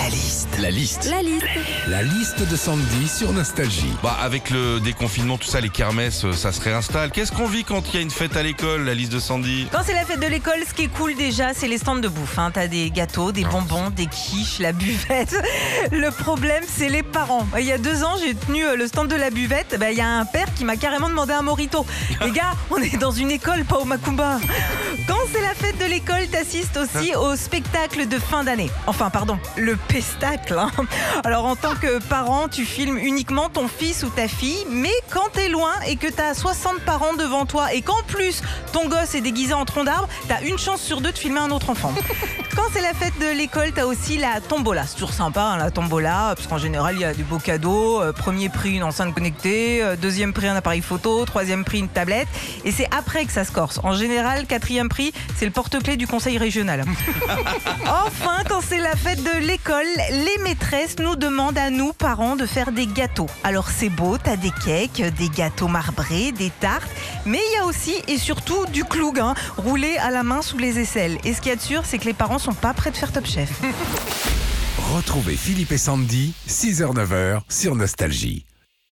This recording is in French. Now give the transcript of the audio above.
La liste. La liste. La liste. La liste de Sandy sur Nostalgie. Bah, avec le déconfinement, tout ça, les kermesses, euh, ça se réinstalle. Qu'est-ce qu'on vit quand il y a une fête à l'école, la liste de Sandy? Quand c'est la fête de l'école, ce qui est cool déjà, c'est les stands de bouffe. Hein. T'as des gâteaux, des bonbons, des quiches, la buvette. Le problème, c'est les parents. Il y a deux ans, j'ai tenu euh, le stand de la buvette. Bah, Il y a un père qui m'a carrément demandé un morito. Les gars, on est dans une école, pas au Macumba. Quand c'est la fête de l'école, t'assistes aussi au spectacle de fin d'année. Enfin, pardon, le pestacle. hein. Alors, en tant que parent, tu filmes uniquement ton fils ou ta fille, mais quand t'es loin et que t'as 60 parents devant toi et qu'en plus ton gosse est déguisé en tronc d'arbre, t'as une chance sur deux de filmer un autre enfant. Quand c'est la fête de l'école, t'as aussi la tombola. C'est toujours sympa, hein, la tombola, parce qu'en général, il y a des beaux cadeaux. Euh, premier prix, une enceinte connectée. Euh, deuxième prix, un appareil photo. Troisième prix, une tablette. Et c'est après que ça se corse. En général, quatrième prix, c'est le porte-clés du conseil régional. Enfin, quand c'est la fête de l'école, les maîtresses nous demandent à nous, parents, de faire des gâteaux. Alors c'est beau, t'as des cakes, des gâteaux marbrés, des tartes, mais il y a aussi et surtout du cloug, hein, roulé à la main sous les aisselles. Et ce qu'il y a de sûr, c'est que les parents sont pas prêts de faire Top Chef. Retrouvez Philippe et Sandy, 6h-9h sur Nostalgie.